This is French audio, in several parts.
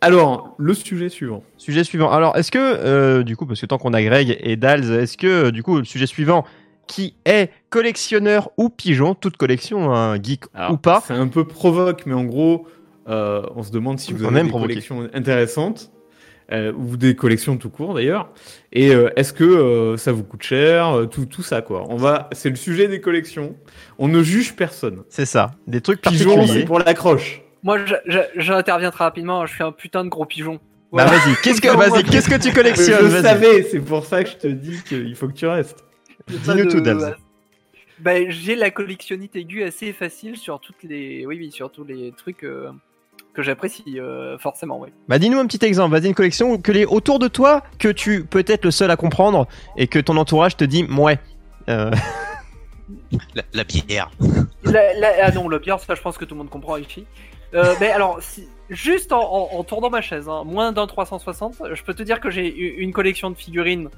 Alors, le sujet suivant. Sujet suivant. Alors, est-ce que, euh, du coup, parce que tant qu'on a Greg et Dals, est-ce que, euh, du coup, le sujet suivant, qui est collectionneur ou pigeon, toute collection, un geek Alors, ou pas, C'est un peu provoque, mais en gros, euh, on se demande si vous avez même des provoqué. collections intéressantes, euh, ou des collections tout court d'ailleurs, et euh, est-ce que euh, ça vous coûte cher, tout, tout ça quoi. On va, c'est le sujet des collections. On ne juge personne. c'est ça, des trucs Pigeon, c'est particuliers. pour l'accroche. Moi, je- je- j'interviens très rapidement. Je suis un putain de gros pigeon. Bah vas-y, qu'est-ce que, vas-y, qu'est-ce que tu Je collectionnes le vas-y. savais, c'est pour ça que je te dis qu'il faut que tu restes. Dis-nous de- tout, Dals. Bah, j'ai la collectionnite aiguë assez facile sur toutes les, oui, oui, sur tous les trucs euh, que j'apprécie euh, forcément, oui. Bah dis-nous un petit exemple, vas-y une collection que les autour de toi, que tu peux être le seul à comprendre et que ton entourage te dit ouais. Euh, La, la bière. La- la- ah non, le pire, ça, je pense que tout le monde comprend ici. Euh, mais alors, si- juste en, en- en tournant ma chaise, hein, moins d'un 360, je peux te dire que j'ai une collection de figurines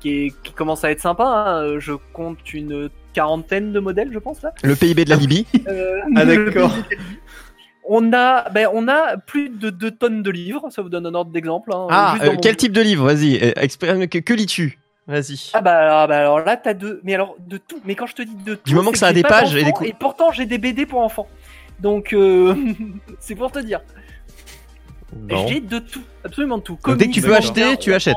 qui, est- qui commence à être sympa. hein. Je compte une quarantaine de modèles, je pense là. le PIB de la Libye. Euh, Ah d'accord. On a, ben, on a plus de 2 tonnes de livres, ça vous donne un ordre d'exemple. hein, Ah, juste euh, quel type de livre? Vas-y, euh, exprime- que, que lis-tu? Vas-y. Ah bah, ah bah alors là t'as deux, mais alors de tout. Mais quand je te dis de tout, moment que c'est ça a des pages et des et pourtant j'ai des BD pour enfants. Donc euh, c'est pour te dire. J'ai de tout, absolument de tout. Dès que tu peux acheter, tu achètes.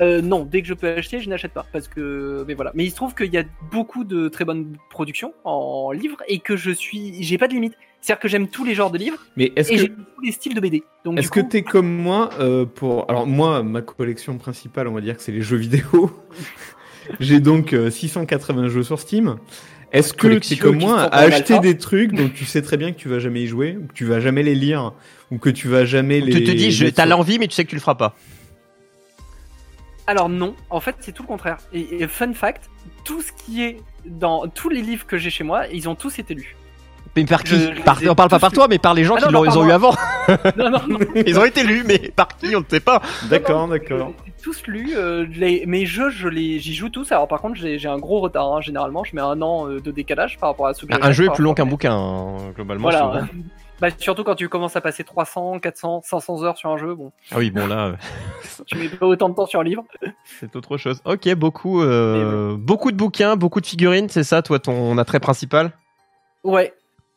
Euh, non, dès que je peux acheter, je n'achète pas parce que mais voilà. Mais il se trouve qu'il y a beaucoup de très bonnes productions en livres et que je suis, j'ai pas de limite. C'est-à-dire que j'aime tous les genres de livres Mais est-ce et que j'aime tous les styles de BD. Donc Est-ce du que coup, t'es comme moi euh, pour alors moi ma collection principale on va dire que c'est les jeux vidéo. J'ai donc euh, 680 jeux sur Steam. Est-ce que Collection t'es comme moi à acheter des trucs dont tu sais très bien que tu vas jamais y jouer ou que tu vas jamais les lire ou que tu vas jamais les Tu te dis, t'as l'envie, mais tu sais que tu le feras pas. Alors non, en fait c'est tout le contraire. Et, et fun fact, tout ce qui est dans tous les livres que j'ai chez moi, ils ont tous été lus. Mais par qui Je- Par- On parle pas par toi, mais par les gens Ah qui non, l'ont- non, ils ont eu avant. Non, non, non. Ils ont été lus, mais par qui On ne sait pas. D'accord, d'accord. tous lus. euh, les- mes jeux, je les, j'y joue tous. Alors par contre, j'ai un gros retard. hein, généralement, je mets un an euh, de décalage par rapport à ce que Un j'achète jeu est plus long qu'un bouquin, hein, globalement. Voilà. Bah, surtout quand tu commences à passer 300, 400, 500 heures sur un jeu, bon, Ah oui, bon là, euh, tu mets pas autant de temps sur un livre. c'est autre chose. Ok, beaucoup, euh, beaucoup de bouquins, beaucoup de figurines, c'est ça, toi, ton attrait principal? Ouais.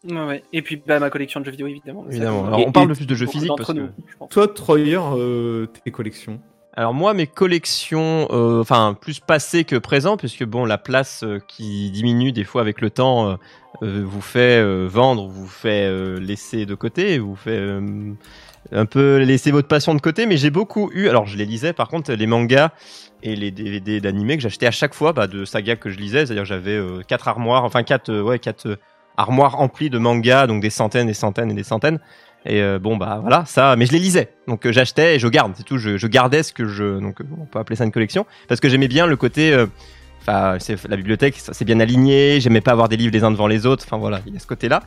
Ouais, ouais. Et puis bah, ma collection de jeux vidéo évidemment. Évidemment. Alors, on parle et plus de jeux physiques parce que. nous, je pense. Toi Troyer euh, tes collections? Alors moi, mes collections, euh, enfin plus passées que présent, puisque bon, la place euh, qui diminue des fois avec le temps euh, vous fait vendre, vous fait laisser de côté, vous fait un peu laisser votre passion de côté. Mais j'ai beaucoup eu, alors je les lisais par contre, les mangas et les DVD d'animés que j'achetais à chaque fois bah, de sagas que je lisais, c'est-à-dire j'avais quatre armoires, enfin quatre, ouais, quatre armoires emplies de mangas, donc des centaines, des centaines et des centaines. Et euh, bon bah voilà ça, mais je les lisais, donc euh, j'achetais et je garde, c'est tout. Je, je gardais ce que je, donc euh, on peut appeler ça une collection, parce que j'aimais bien le côté, euh, enfin c'est la bibliothèque, c'est bien aligné. J'aimais pas avoir des livres les uns devant les autres. Enfin voilà, il y a ce côté-là.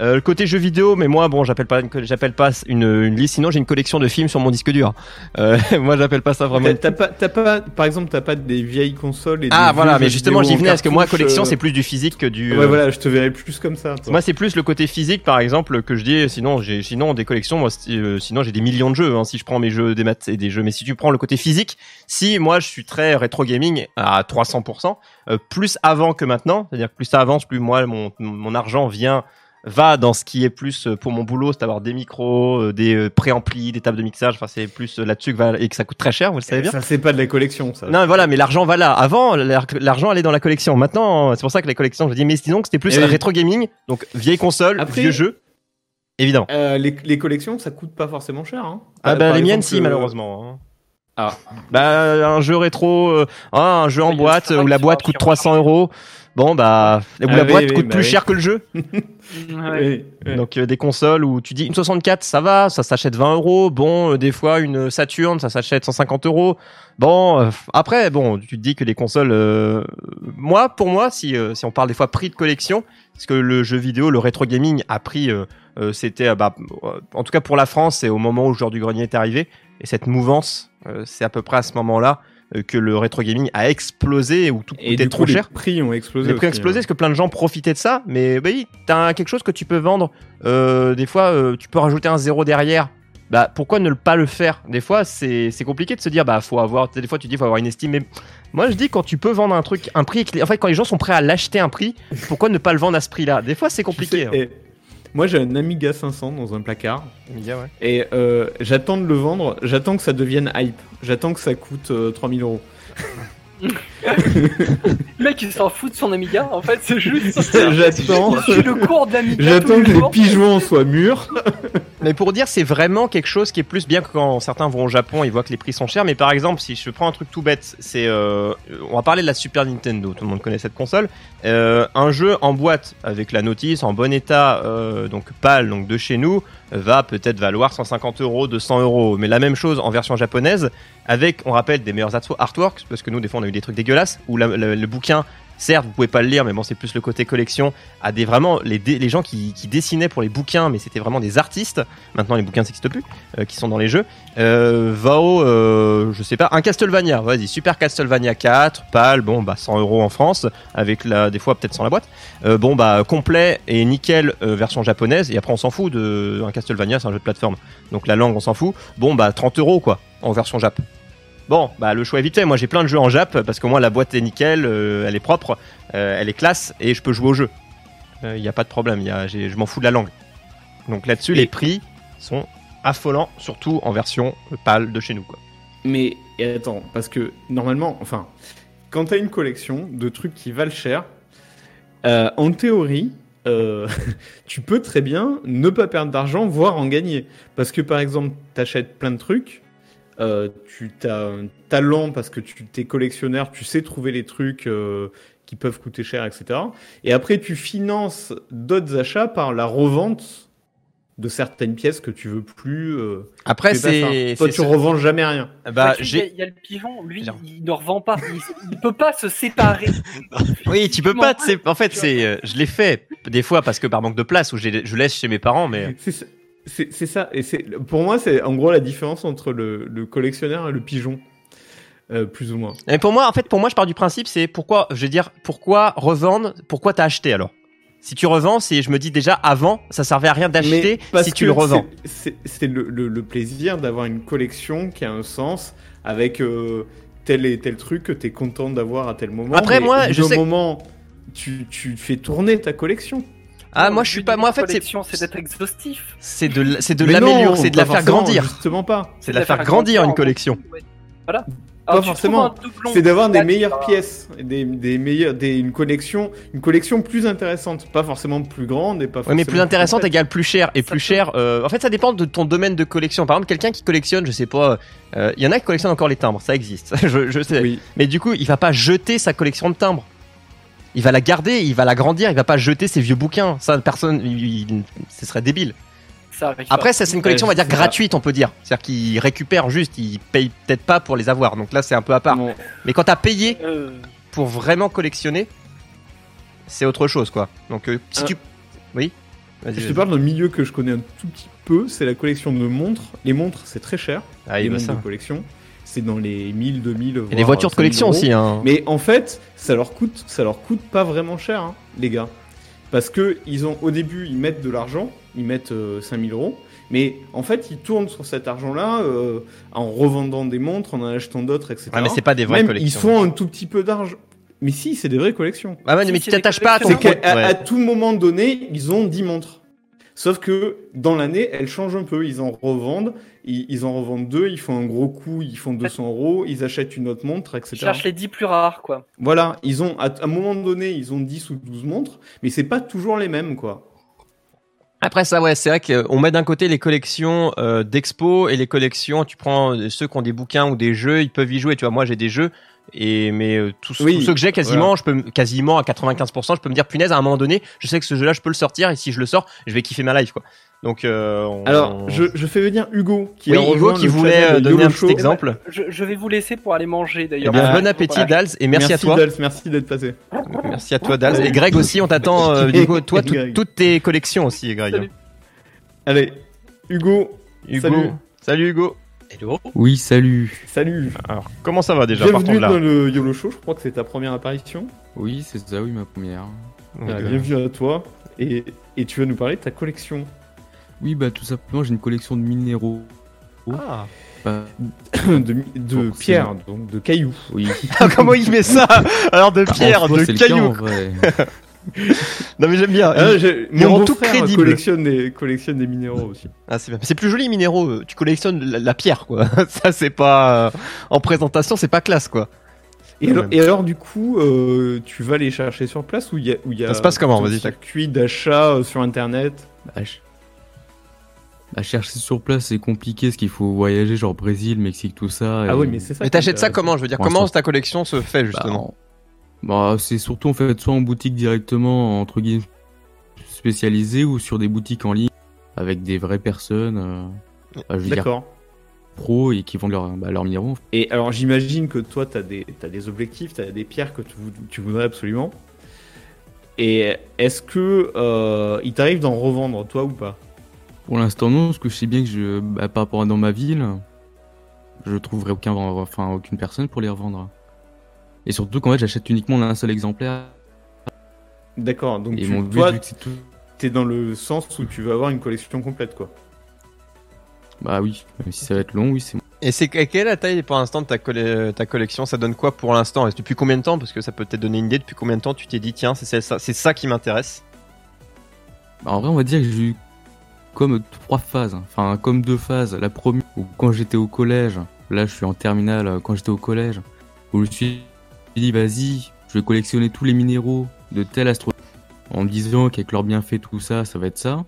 Euh, le côté jeux vidéo, mais moi bon, j'appelle pas, j'appelle pas une, une liste. Sinon j'ai une collection de films sur mon disque dur. Euh, moi j'appelle pas ça vraiment. T'as pas, t'as pas, par exemple, t'as pas des vieilles consoles et Ah des voilà, mais justement j'y en venais parce que moi collection euh, c'est plus du physique que du. Ouais, euh, voilà, je te verrais plus comme ça. toi. Moi, c'est plus le côté physique, par exemple, que je dis. Sinon, j'ai sinon des collections. Moi, euh, sinon j'ai des millions de jeux. hein, si je prends mes jeux des maths et des jeux, mais si tu prends le côté physique, si moi je suis très rétro gaming à 300%, euh, plus avant que maintenant. C'est-à-dire que plus ça avance, plus moi mon mon argent vient va dans ce qui est plus euh, pour mon boulot, c'est d'avoir des micros, euh, des euh, préamplis, des tables de mixage. Enfin, c'est plus là-dessus que va et que ça coûte très cher. Vous le savez bien. Ça c'est pas de la collection, ça. Non, voilà, mais l'argent va là. Avant, l'ar- l'argent allait dans la collection. Maintenant, c'est pour ça que les collections, je dis, mais sinon, c'était plus Eh oui. rétro gaming, donc vieille console, Après- vieux jeu. Évidemment. Euh, les, les collections, ça coûte pas forcément cher. Hein. Ah bah les miennes si malheureusement. hein. Ah, Bah, un jeu rétro, euh, ah, un jeu en boîte où la boîte coûte en 300 euros. Bon, bah, où Ah la oui, boîte oui, coûte bah plus oui. cher que le jeu. Donc, euh, des consoles où tu dis une 64, ça va, ça s'achète 20 euros. Bon, euh, des fois, une Saturn, ça s'achète 150 euros. Bon, euh, après, bon, tu te dis que les consoles, moi, pour moi, si, si on parle des fois prix de collection, parce que le jeu vidéo, le rétro gaming a pris, c'était, bah, en tout cas pour la France, c'est au moment où le joueur du grenier est arrivé, et cette mouvance, c'est à peu près à ce moment-là que le rétro gaming a explosé, où tout Et coûtait du trop coup, cher. les prix ont explosé. Les prix ont explosé hein. parce que plein de gens profitaient de ça. Mais bah oui, t'as quelque chose que tu peux vendre. euh, des fois, euh, tu peux rajouter un zéro derrière. Bah pourquoi ne pas le faire? Des fois, c'est c'est compliqué de se dire bah faut avoir. Des fois, tu dis faut avoir une estime. Mais moi, je dis quand tu peux vendre un truc, un prix. En fait, quand les gens sont prêts à l'acheter un prix, pourquoi ne pas le vendre à ce prix-là? Des fois, c'est Tu compliqué. sais, hein. Moi, j'ai un Amiga 500 dans un placard. Amiga, ouais. Et euh, j'attends de le vendre, j'attends que ça devienne hype, j'attends que ça coûte euh, 3000 euros. Le mec, il s'en fout de son Amiga. En fait, c'est juste. J'attends, le cours j'attends que les pigeons soient mûrs. Mais pour dire, c'est vraiment quelque chose qui est plus bien que quand certains vont au Japon, ils voient que les prix sont chers. Mais par exemple, si je prends un truc tout bête, c'est, euh, on va parler de la Super Nintendo. Tout le monde connaît cette console. Euh, un jeu en boîte avec la notice en bon état, euh, donc pâle, donc de chez nous, va peut-être valoir 150 euros, 200 euros. Mais la même chose en version japonaise, avec, on rappelle, des meilleurs artwo- artworks, parce que nous, des fois, on a eu des trucs dégueulasses où le bouquin Certes, vous pouvez pas le lire, mais bon, c'est plus le côté collection. À des vraiment les, les gens qui, dessinaient pour les bouquins, mais c'était vraiment des artistes. Maintenant, les bouquins n'existent plus, euh, qui sont dans les jeux. Euh, Vao, euh, je sais pas, un Castlevania. Vas-y, Super Castlevania 4, PAL, bon, bah 100 euros en France, avec la, des fois peut-être sans la boîte. Euh, bon, bah complet et nickel version japonaise. Et après, on s'en fout de un Castlevania, c'est un jeu de plateforme. Donc la langue, on s'en fout. Bon, bah 30 euros quoi, en version Jap. Bon, bah le choix est vite fait. Moi, j'ai plein de jeux en Jap parce que moi, la boîte est nickel, euh, elle est propre, euh, elle est classe et je peux jouer au jeu. Il n'y a pas de problème. y a- je m'en fous de la langue. Donc là-dessus, Et- les prix sont affolants, surtout en version pâle de chez nous. Quoi. Mais attends, parce que normalement, enfin, quand t'as une collection de trucs qui valent cher, euh, en théorie, euh, tu peux très bien ne pas perdre d'argent, voire en gagner. Parce que par exemple, t'achètes plein de trucs, euh, tu as un talent parce que tu t'es collectionneur, tu sais trouver les trucs euh, qui peuvent coûter cher, etc. Et après, tu finances d'autres achats par la revente de certaines pièces que tu veux plus. euh, Après, c'est. Toi, tu revends jamais rien. Bah, il, y a, y le pigeon, lui, il ne revend pas. Il, il peut pas se séparer. Oui, tu peux pas. En fait, c'est. euh, Je l'ai fait des fois parce que par manque de place où j'ai- je laisse chez mes parents, mais. C'est ça-. Et c'est pour moi, c'est en gros la différence entre le, le collectionneur et le pigeon, Euh, plus ou moins. Mais pour moi, en fait, pour moi, je pars du principe, c'est pourquoi, je veux dire, pourquoi revendre, pourquoi t'as acheté alors? Si tu revends, c'est, je me dis déjà avant, ça servait à rien d'acheter si tu le revends. c'est- le, le- le plaisir d'avoir une collection qui a un sens avec euh, tel et tel truc que tu es content d'avoir à tel moment. Après, moi, je sais- moment, tu, tu fais tourner ta collection. Ah, moi, je suis pas, moi, en fait, c'est, d'être exhaustif. c'est de, c'est de l'améliorer, c'est de la faire forcément, grandir. Justement pas. C'est de la faire grandir une collection. Ouais. Voilà. Pas Alors, tu forcément. C'est d'avoir des meilleures pièces, des, des meilleures, des, une collection, une collection plus intéressante, pas forcément plus grande et pas. Oui, mais plus forcément intéressante égale plus cher. Et Ça plus cher, euh, en fait, ça dépend de ton domaine de collection. Par exemple, quelqu'un qui collectionne, je sais pas, euh, il y en a qui collectionnent encore les timbres, ça existe, je, je sais. Oui. Mais du coup, il va pas jeter sa collection de timbres. Il va la garder, il va l'agrandir, il va pas jeter ses vieux bouquins. Ça, personne, il- il- ce serait débile. Ça Après, c'est une collection, on va dire, gratuite, on peut dire. C'est-à-dire qu'il récupère juste, il paye peut-être pas pour les avoir. Donc là, c'est un peu à part. Bon, Mais quand t'as payé Euh, pour vraiment collectionner, c'est autre chose, quoi. Donc, euh, si Euh, tu. Oui Je te parle d'un milieu que je connais un tout petit peu, c'est la collection de montres. Les montres, c'est très cher. Ah, les il va montres ça. de collection. C'est dans les 1000, 2000. Et les voitures de collection aussi, hein. Mais en fait, ça leur coûte, ça leur coûte pas vraiment cher, hein, les gars. Parce que ils ont, au début, ils mettent de l'argent, ils mettent euh, 5000 euros. Mais en fait, ils tournent sur cet argent-là euh, en revendant des montres, en en achetant d'autres, etc. Ouais, mais c'est pas des vraies Même, collections. Ils font un tout petit peu d'argent. Mais si, c'est des vraies collections. Ah Si, mais c'est tu t'attaches pas à ton C'est collections. qu'à compte. à, Ouais. à tout moment donné, ils ont 10 montres. Sauf que dans l'année, elles changent un peu. Ils en revendent, ils, ils en revendent deux, ils font un gros coup, ils font 200 euros, ils achètent une autre montre, ils etc. cherchent les 10 plus rares, quoi. Voilà, ils ont à, à un moment donné, ils ont 10 ou 12 montres, mais c'est pas toujours les mêmes, quoi. Après ça, ouais, c'est vrai qu'on met d'un côté les collections euh, d'expo et les collections. Tu prends euh, ceux qui ont des bouquins ou des jeux, ils peuvent y jouer. Tu vois, moi j'ai des jeux et mais euh, tous, Oui, tous ceux que j'ai quasiment, je peux me- quasiment à 95%, je peux me dire punaise à un moment donné, je sais que ce jeu-là, je peux le sortir et si je le sors, je vais kiffer ma life quoi. Donc euh, on- Alors, je, je fais venir Hugo qui oui, a Hugo qui voulait euh, de donner YOLO un Show. petit exemple. Je, je vais vous laisser pour aller manger Eh d'ailleurs. bien, Ah, bon appétit Voilà. Dals et merci, à toi. Dals, merci d'être passé. Merci à toi Dals et Greg aussi. On t'attend. euh, coup, toi, tout- toutes tes collections aussi, Greg. Salut. Allez, Hugo, Hugo. Salut. Salut Hugo. Hello. Oui, salut. salut. Alors, comment ça va déjà par bienvenue contre là dans le YOLO Show, je crois que c'est ta première apparition. Oui, c'est ça, oui, ma première. Donc, euh, bienvenue à toi. Et, et tu vas nous parler de ta collection. Oui, bah tout simplement, j'ai une collection de minéraux. Ah. Bah, de, de Forcément. pierre, donc de cailloux. oui. Comment il met ça? Alors de pierre, En soi, de cas, en cailloux. vrai. Non mais j'aime bien. Ah, j'ai- il mon tout frère crédible. collectionne des, collectionne des minéraux aussi. Ah, c'est bien. C'est plus joli les minéraux. euh, Tu collectionnes la, la pierre quoi. Ça c'est pas euh, en présentation, c'est pas classe quoi. Et, alors, même. et alors, du coup, euh, tu vas les chercher sur place ou il y a, où il y a Ça se passe comment Vas-y, circuit d'achat euh, sur internet? Bah, je- bah, chercher sur place, c'est compliqué, parce qu'il faut voyager, genre Brésil, Mexique, tout ça. Ah et- oui, mais c'est ça. Mais t'achètes ça comment? Je veux dire, comment ta collection se fait Bah, justement? en- bah, c'est surtout en fait soit en boutique directement, entre guillemets, spécialisée, ou sur des boutiques en ligne, avec des vraies personnes, euh, bah, D'accord. pros, et qui vendent leurs bah, leurs minéraux. Et alors, j'imagine que toi, tu as, as des objectifs, tu as des pierres que tu voudrais absolument. Et est-ce que euh, il t'arrive d'en revendre, toi ou pas? Pour l'instant, non, parce que je sais bien que je, bah, par rapport à dans ma ville, je trouverai aucun, enfin, aucune personne pour les revendre. Et surtout qu'en fait, j'achète uniquement un seul exemplaire. D'accord, donc et tu, mon but, toi, c'est tout. t'es dans le sens où tu veux avoir une collection complète, quoi. Bah oui, même si ça va être long, oui, c'est Et c'est quelle est la taille pour l'instant de ta, colle- ta collection? Ça donne quoi pour l'instant? Et Depuis combien de temps? Parce que ça peut peut-être donner une idée. Depuis combien de temps tu t'es dit tiens, c'est ça, c'est ça qui m'intéresse? Bah, en vrai, on va dire que j'ai eu comme trois phases, hein. enfin comme deux phases. La première, où quand j'étais au collège, là je suis en terminale, euh, quand j'étais au collège, où je me suis dit, vas-y, je vais collectionner tous les minéraux de tel astro, en me disant qu'avec leurs bienfaits, tout ça, ça va être ça.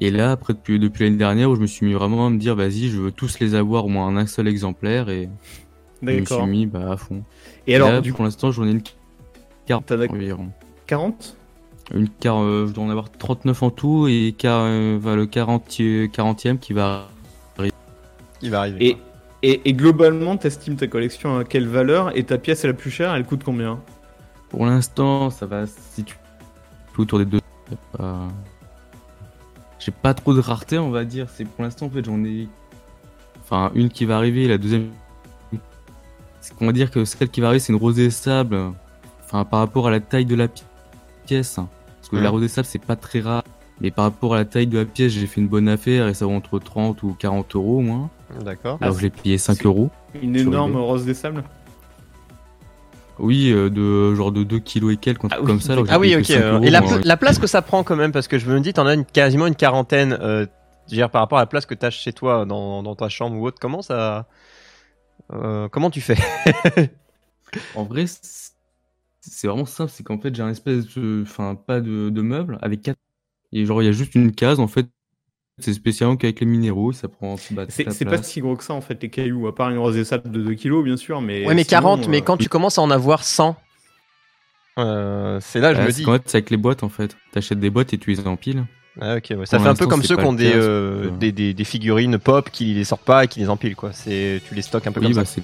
Et là, après, depuis, depuis l'année dernière, où je me suis mis vraiment à me dire, vas-y, je veux tous les avoir au moins un seul exemplaire, et je me suis D'accord. mis bah, à fond. Et alors, là, du pour l'instant, j'en ai une carte T'en as- environ. 40 Une car, euh, je dois en avoir 39 en tout et car, euh, va le 40, 40e qui va. Qui va arriver. et, et, et globalement, t'estimes ta collection à quelle valeur Et ta pièce est la plus chère, elle coûte combien? Pour l'instant, ça va se situer autour des deux. pas- J'ai pas trop de rareté, on va dire. C'est pour l'instant, en fait, j'en ai. Enfin, une qui va arriver, la deuxième. C'est qu'on va dire que celle qui va arriver, c'est une rosée sable. Enfin, par rapport à la taille de la pi- pièce. Parce que Ouais. la rosée sable, c'est pas très rare. Mais par rapport à la taille de la pièce, j'ai fait une bonne affaire et ça vaut entre 30 ou 40 euros au moins. D'accord. Alors Ah, je l'ai payé 5 c'est- euros. Une énorme rose des sables Oui, euh, de genre de 2 kilos et quelques, oui, comme ça. alors Ah oui, ok. que 5 euh, euros, et la, place que ça prend quand même, parce que je me dis, t'en as une, quasiment une quarantaine. Euh, je veux dire, par rapport à la place que t'as chez toi, dans, dans ta chambre ou autre, comment ça. euh, comment tu fais En vrai, c'est c'est vraiment simple, c'est qu'en fait j'ai un espèce de, enfin pas de, de meuble avec quatre. Et genre il y a juste une case en fait. C'est spécialement qu'avec les minéraux, ça prend bah, C'est pas si gros que ça en fait, les cailloux, à part une rose des sables de 2 kilos, bien sûr. Mais Ouais, mais sinon, 40, mais euh, quand tu commences à en avoir 100, euh, c'est là, je Ouais, me c'est dis. c'est avec les boîtes en fait. T'achètes des boîtes et tu les empiles. Ah, ok, ouais. Ça Pour fait un peu comme ceux qui ont des, euh, des, des, des figurines pop qui les sortent pas et qui les empilent, quoi. C'est, tu les stockes un peu Oui, comme bah ça. c'est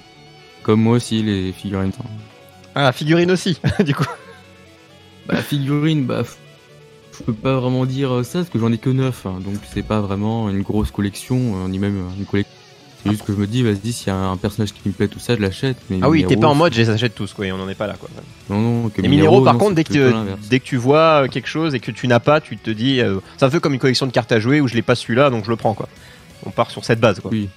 comme moi aussi les figurines. Ah, figurine aussi, du coup. Bah figurines, bah je peux pas vraiment dire ça parce que j'en ai que 9 donc c'est pas vraiment une grosse collection euh, ni même une collection. C'est juste que je me dis vas-y s'il y a un personnage qui me plaît tout ça je l'achète. mais Ah oui, t'es pas en mode, je les achète tous, quoi, et on en est pas là, quoi. Non non. Que Les minéraux, par non, contre, dès que, tu, dès que tu vois euh, quelque chose et que tu n'as pas, tu te dis. euh, c'est un peu comme une collection de cartes à jouer où je l'ai pas celui-là, donc je le prends, quoi. On part sur cette base, quoi. Oui.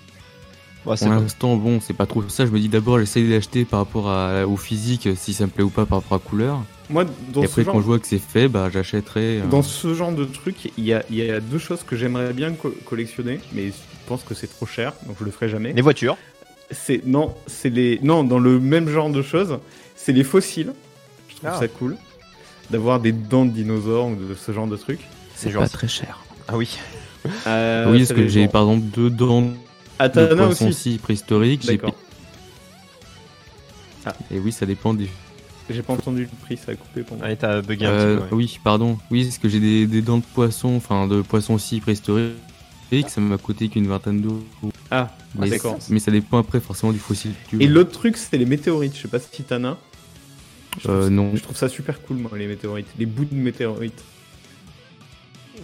Pour l'instant, bon, c'est pas trop ça. Je me dis d'abord, j'essaye d'acheter par rapport à, au physique, si ça me plaît ou pas par rapport à couleur. Moi, dans et ce après, genre quand je vois que c'est fait, bah, j'achèterai. euh, Dans ce genre de truc, il y a, il y a deux choses que j'aimerais bien co- collectionner, mais je pense que c'est trop cher, donc je le ferai jamais. Les voitures. C'est non, c'est les non dans le même genre de choses, c'est les fossiles. Je trouve Ah. ça cool d'avoir des dents de dinosaures ou de ce genre de trucs. C'est pas très cher. Ah oui. Euh, oui, parce que j'ai par exemple deux dents de Atana poisson aussi. aussi préhistorique. j'ai D'accord. pi- Et oui, ça dépend des. J'ai pas entendu le prix, ça a coupé pour moi. Allez, t'as bugué un Euh, petit peu. ouais. Oui, pardon. Oui, parce que j'ai des, des dents de poisson, enfin de poisson aussi préhistorique. Ça m'a coûté qu'une vingtaine d'euros. Ah, Mais, d'accord. mais ça dépend après forcément du fossile. Et l'autre truc, c'était les météorites. Je sais pas si t'en as. Euh, ça- non. Je trouve ça super cool, moi, les météorites. Les bouts de météorites. Et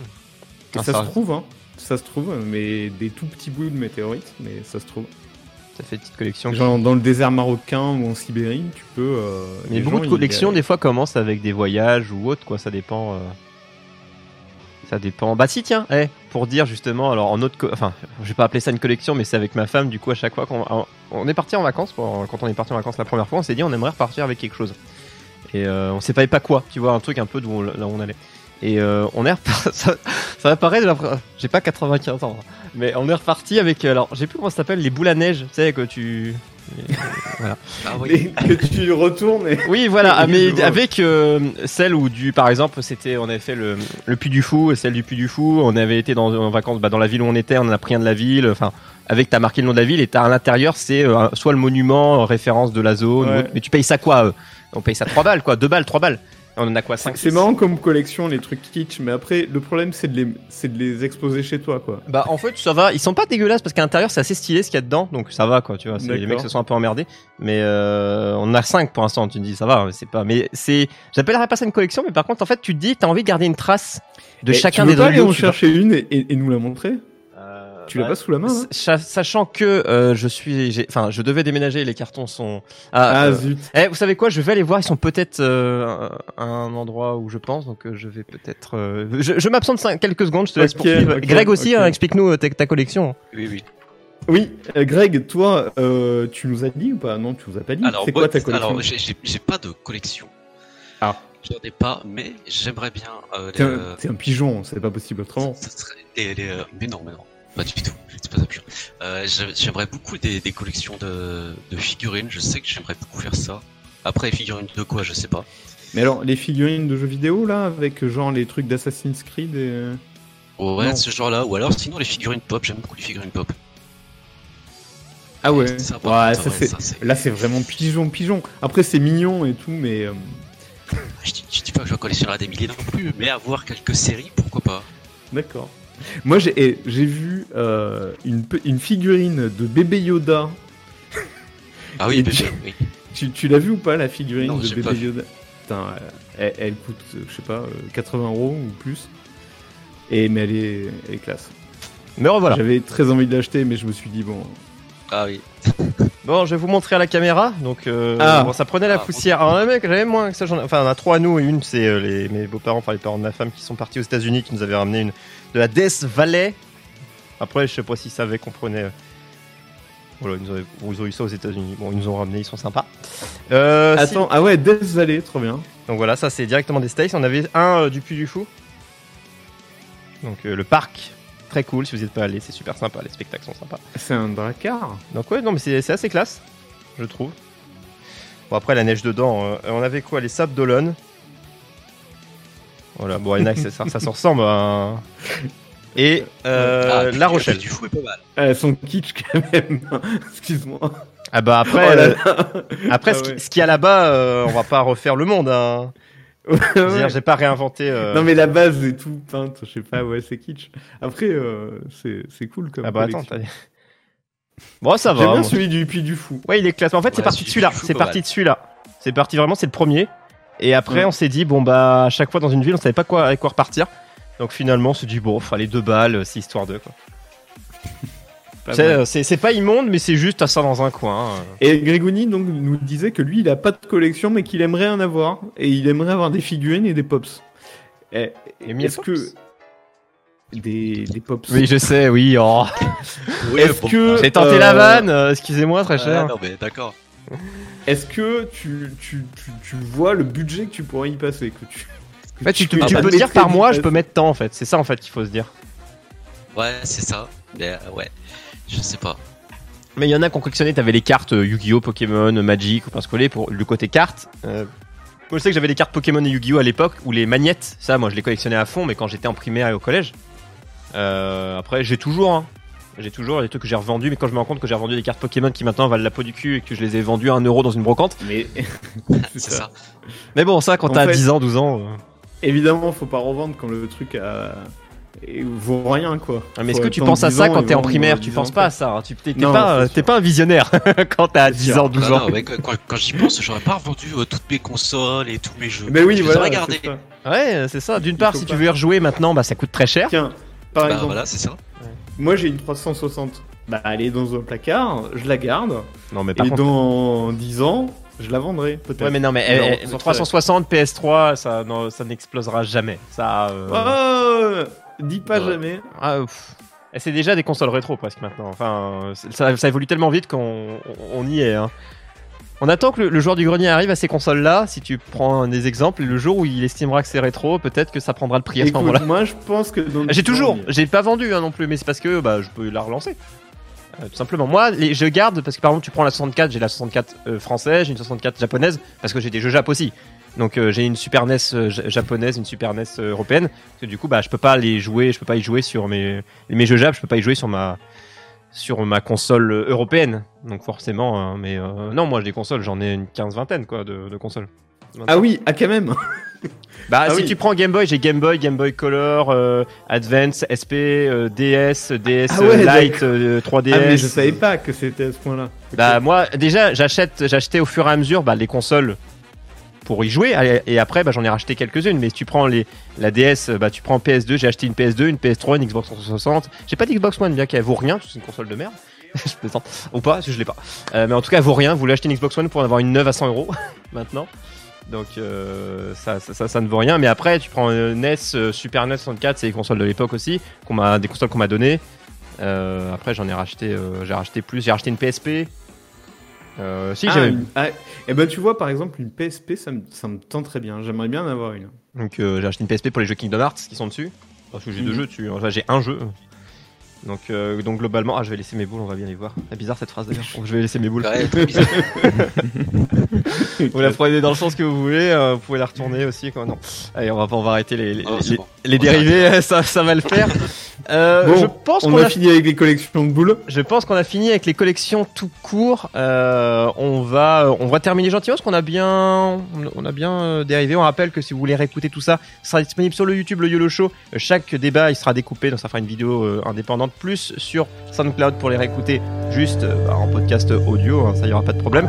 Ah, ça, ça- se trouve, hein. Ça se trouve, mais des tout petits bouts de météorites, mais ça se trouve. Ça fait une petite collection. Genre dans le désert marocain ou en Sibérie, tu peux. euh, Mais beaucoup gens, de collections, des fois, commencent avec des voyages ou autre, quoi. Ça dépend. euh, Ça dépend. Bah si, tiens, eh, pour dire justement, alors en autre, enfin, je vais pas appeler ça une collection, mais c'est avec ma femme. Du coup, à chaque fois qu'on on est parti en vacances, pour- quand on est parti en vacances la première fois, on s'est dit on aimerait repartir avec quelque chose. Et euh, on savait pas quoi, tu vois, un truc un peu d'où on- là où on allait. Et euh, on est reparti, ça, ça va paraître, la- j'ai pas 95 ans, hein, mais on est reparti avec, euh, alors, j'ai plus comment ça s'appelle, les boules à neige, tu sais, que tu. Ah oui. Et que tu retournes et. Oui, voilà, ah, mais avec euh, celle où du, par exemple, c'était, on avait fait le, le Puy du Fou, et celle du Puy du Fou, on avait été dans, en vacances bah, dans la ville où on était, on en a pris un de la ville, enfin, avec t'as marqué le nom de la ville et t'as à l'intérieur c'est euh, soit le monument euh, référence de la zone, Ouais. ou autre. mais tu payes ça quoi euh? On paye ça 3 balles quoi, 2 balles, 3 balles. On en a quoi 5 C'est marrant comme collection, les trucs kitsch, mais après, le problème, c'est de les, c'est de les exposer chez toi, quoi. Bah en fait ça va, ils sont pas dégueulasses parce qu'à l'intérieur c'est assez stylé ce qu'il y a dedans, donc ça va quoi, tu vois. Les mecs se sont un peu emmerdés, mais euh, on en a 5 pour l'instant. Tu te dis ça va, c'est pas, mais c'est, j'appellerais pas ça une collection, mais par contre en fait tu te dis t'as envie de garder une trace de Et chacun tu veux des pas aller en chercher une et, et- et nous la montrer? Tu l'as bah, pas sous la main, hein sa- Sachant que euh, je suis, enfin, je devais déménager, les cartons sont. Ah, Ah, euh, zut. eh, vous savez quoi Je vais aller voir. Ils sont peut-être euh, à un endroit où je pense, donc euh, je vais peut-être. euh, je je m'absente quelques secondes. Je te laisse Ok, poursuivre. Greg aussi, hein, explique-nous ta, ta collection. Oui, oui. Oui, euh, Greg, toi, euh, tu nous as dit ou pas? Non, tu nous as pas dit. Alors, C'est quoi ta collection? alors j'ai- pas de collection. Ah. J'en ai pas, mais j'aimerais bien. Euh, T'es un, euh, un pigeon, c'est pas possible autrement. ça serait les- les, euh, mais non, mais non, pas du tout. C'est pas ça. Euh, j'ai- j'aimerais beaucoup des, des collections de, de figurines. Je sais que j'aimerais beaucoup faire ça. Après, les figurines de quoi, je sais pas. Mais alors, les figurines de jeux vidéo, là, avec euh, genre les trucs d'Assassin's Creed et... euh, Ouais, Non. ce genre-là. Ou alors, sinon, les figurines pop. J'aime beaucoup les figurines pop. Ah ouais, Ça, ouais, contre, ça, ouais, ça, Là, c'est vraiment pigeon, pigeon. Après, c'est mignon et tout, mais... euh, Je, dis- je dis pas que je collectionnerai des milliers non plus, mais avoir quelques séries, pourquoi pas. D'accord. Moi, j'ai, j'ai vu euh, une, une figurine de bébé Yoda. Ah oui, bébé, tu- oui. Tu, tu l'as vu ou pas, la figurine Non, de bébé pas. Yoda? Putain, euh, elle, elle coûte, euh, je sais pas, euh, 80 euros ou plus. Et, mais elle est, elle est classe. Me revoilà. J'avais très envie de l'acheter, mais je me suis dit, bon... Ah oui. Bon, je vais vous montrer à la caméra. Donc, euh, Ah. bon, ça prenait la Ah, poussière. Alors, mecs, j'avais moins que ça. j'en ai- Enfin, on a trois à nous et une, c'est euh, les, mes beaux-parents, enfin les parents de ma femme qui sont partis aux États-Unis, qui nous avaient ramené une de la Death Valley. Après, je sais pas s'ils savaient qu'on prenait. euh, Voilà, ils, nous avaient- bon, ils ont eu ça aux États-Unis. Bon, ils nous ont ramené, ils sont sympas. Euh, si- Attends, ah ouais, Death Valley, trop bien. Donc voilà, ça c'est directement des States. On avait un euh, du Puy du Fou. Donc euh, le parc, très cool. Si vous n'êtes pas allé, c'est super sympa. Les spectacles sont sympas. C'est un Dracar Donc ouais, non mais c'est assez classe, je trouve. Bon après la neige dedans, euh, on avait quoi? Les sables d'Olonne. Voilà, bon, il y en a que ça, ça, ça se ressemble à... un- Et euh, Ah, La le Rochelle. Du fou est pas mal. Elles sont kitsch quand même. Excuse-moi. Ah bah après, Oh là euh, là. après Ah ce qui- ouais. ce y a là-bas, euh, on va pas refaire le monde. Hein. Ouais, Je veux ouais. dire, j'ai pas réinventé... euh, Non mais la base est tout peinte, je sais pas, ouais c'est kitsch. Après euh, c'est c'est cool comme Ah bah attends, collection. t'as... Bon ça va. J'aime bien celui du Puy du Fou. Ouais, il est classe. Mais en fait, c'est parti de celui celui-là. C'est parti de celui-là. C'est parti vraiment, c'est le premier. Et après, Ouais. on s'est dit, bon, bah, à chaque fois dans une ville, on savait pas quoi, avec quoi repartir. Donc finalement, on s'est dit, bon, fallait deux balles, euh, c'est histoire de quoi. Pas C'est, mal. euh, C'est pas immonde, mais c'est juste à ça dans un coin. hein. Et Grégoni donc nous disait que lui il a pas de collection mais qu'il aimerait en avoir et il aimerait avoir des figurines et des pops. Eh, Est-ce pops que des, des pops? Oui, je sais, oui. Oh. Oui, Est-ce que- J'ai tenté Euh, la vanne, euh, excusez-moi, très ah, cher. non, mais d'accord. Est-ce que tu, tu, tu, tu vois le budget que tu pourrais y passer que tu, que En fait, tu, tu- tu tu vas peux dire mettrais par mois, je peux mettre tant en fait. C'est ça en fait qu'il faut se dire. Ouais, c'est ça. Mais euh, ouais, je sais pas. Mais il y en a qui ont collectionné, t'avais les cartes euh, Yu-Gi-Oh, Pokémon, Magic ou parce que pour le côté cartes. euh, moi je sais que j'avais des cartes Pokémon et Yu-Gi-Oh à l'époque ou les magnettes, ça moi je les collectionnais à fond, mais quand j'étais en primaire et au collège. Euh, après, j'ai toujours, hein. j'ai toujours des trucs que j'ai revendus, mais quand je me rends compte que j'ai revendu des cartes Pokémon qui maintenant valent la peau du cul et que je les ai vendues à 1 euro dans une brocante. Mais C'est ça. Mais bon, ça, quand t'as fait- 10 ans, 12 ans. euh. évidemment, faut pas revendre quand le truc a... et vaut rien quoi. Ah, Mais est-ce que tu penses à 10 ça quand t'es en primaire 10 Tu penses pas à ça. hein. Tu t'es pas, euh, t'es pas un visionnaire quand t'as C'est 10 sûr. ans, 12 Non, ans. non, mais quand, j'y pense, j'aurais pas revendu euh, toutes mes consoles et tous mes jeux. Mais oui, je les voilà. aurais gardés. c'est ça. Ouais, c'est ça. D'une part, si pas. tu veux y rejouer maintenant, bah ça coûte très cher. Tiens, par Bah exemple, voilà, c'est ça. moi j'ai une 360. Bah, elle est dans un placard, je la garde. Non, mais par et contre. dans 10 ans, je la vendrai peut-être. Ouais, mais non, mais Non, eh, eh, on s'en 360 PS3, ça, non, ça n'explosera jamais. Ça. euh, Oh, dis pas Ouais. jamais. ah, c'est déjà des consoles rétro presque maintenant. Enfin, ça, ça évolue tellement vite qu'on on- y est. hein. On attend que le, le joueur du grenier arrive à ces consoles-là. Si tu prends des exemples, et le jour où il estimera que c'est rétro, peut-être que ça prendra le prix à ce moment-là. moi je pense que J'ai 10 ans, toujours, j'ai pas vendu hein, non plus, mais c'est parce que bah, je peux la relancer. Euh, tout simplement. Moi, les, je garde parce que par exemple, tu prends la 64, j'ai la 64 euh, française, j'ai une 64 japonaise parce que j'ai des jeux Jap aussi. Donc euh, j'ai une Super NES euh, ja- japonaise, une Super NES euh, européenne. Parce que du coup, bah, je peux pas les jouer, je peux pas y jouer sur mes mes jeux Jap, je peux pas y jouer sur ma sur ma console européenne. Donc forcément, hein, mais euh, non, moi j'ai des consoles, j'en ai une quinze vingtaine quoi de, de consoles. Ah oui, ah quand même. Bah, Ah si oui. tu prends Game Boy, j'ai Game Boy, Game Boy Color, euh, Advance, SP, DS, DS Ah ouais, Lite, euh, 3DS. Ah mais je savais pas que c'était à ce point-là. Bah moi, déjà, j'achète, j'achetais au fur et à mesure bah, les consoles pour y jouer, et après, bah, j'en ai racheté quelques-unes. Mais si tu prends les, la DS, bah, tu prends PS2, j'ai acheté une PS2, une PS3, une Xbox 360. J'ai pas d'Xbox One, bien qu'elle vaut rien, c'est une console de merde. je plaisante. Ou pas, que je l'ai pas. Euh, mais en tout cas, elle vaut rien. Vous voulez acheter une Xbox One pour en avoir une neuve à 100 euros maintenant. Donc euh, ça, ça, ne vaut rien. Mais après, tu prends euh, NES, Super NES 64, c'est les consoles de l'époque aussi, des consoles qu'on m'a données. Après, j'en ai racheté, j'ai racheté plus. J'ai racheté une PSP. Euh, si, Ah, j'avais. une- ah, eh ben tu vois par exemple une PSP ça me, ça me tente très bien. J'aimerais bien en avoir une. Donc euh, j'ai acheté une PSP pour les jeux Kingdom Hearts qui sont dessus. Parce que j'ai deux Mhm. jeux dessus. Enfin, j'ai un jeu. Donc, euh, donc globalement, ah, je vais laisser mes boules, on va bien les voir. C'est bizarre cette phrase d'ailleurs. je vais laisser mes boules. Ouais. Vous la prenez dans le sens que vous voulez, euh, vous pouvez la retourner aussi. Quoi. Non. Allez, on va, pas- on va arrêter les, les, Oh, c'est les- bon. les On dérivés, ça, ça va le faire. Euh, Bon, je pense On qu'on a a fini avec les collections de boules. Je pense qu'on a fini avec les collections tout court. Euh, on va, on va terminer gentiment parce qu'on a bien, on a bien euh, dérivé. On rappelle que si vous voulez réécouter tout ça, ce sera disponible sur le YouTube, le YOLO Show. Euh, Chaque débat, il sera découpé, donc ça fera une vidéo euh, indépendante plus sur SoundCloud pour les réécouter juste euh, bah, en podcast audio. hein, ça y aura pas de problème.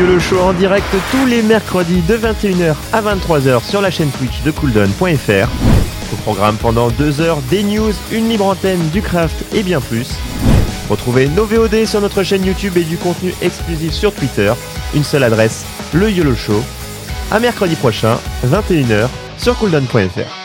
Retrouvez le Show en direct tous les mercredis de 21h à 23h sur la chaîne Twitch de cooldown.fr. Au programme pendant deux heures des news, une libre antenne, du craft et bien plus. Retrouvez nos VOD sur notre chaîne YouTube et du contenu exclusif sur Twitter. Une seule adresse, le YOLO Show. À mercredi prochain, 21h sur cooldown.fr.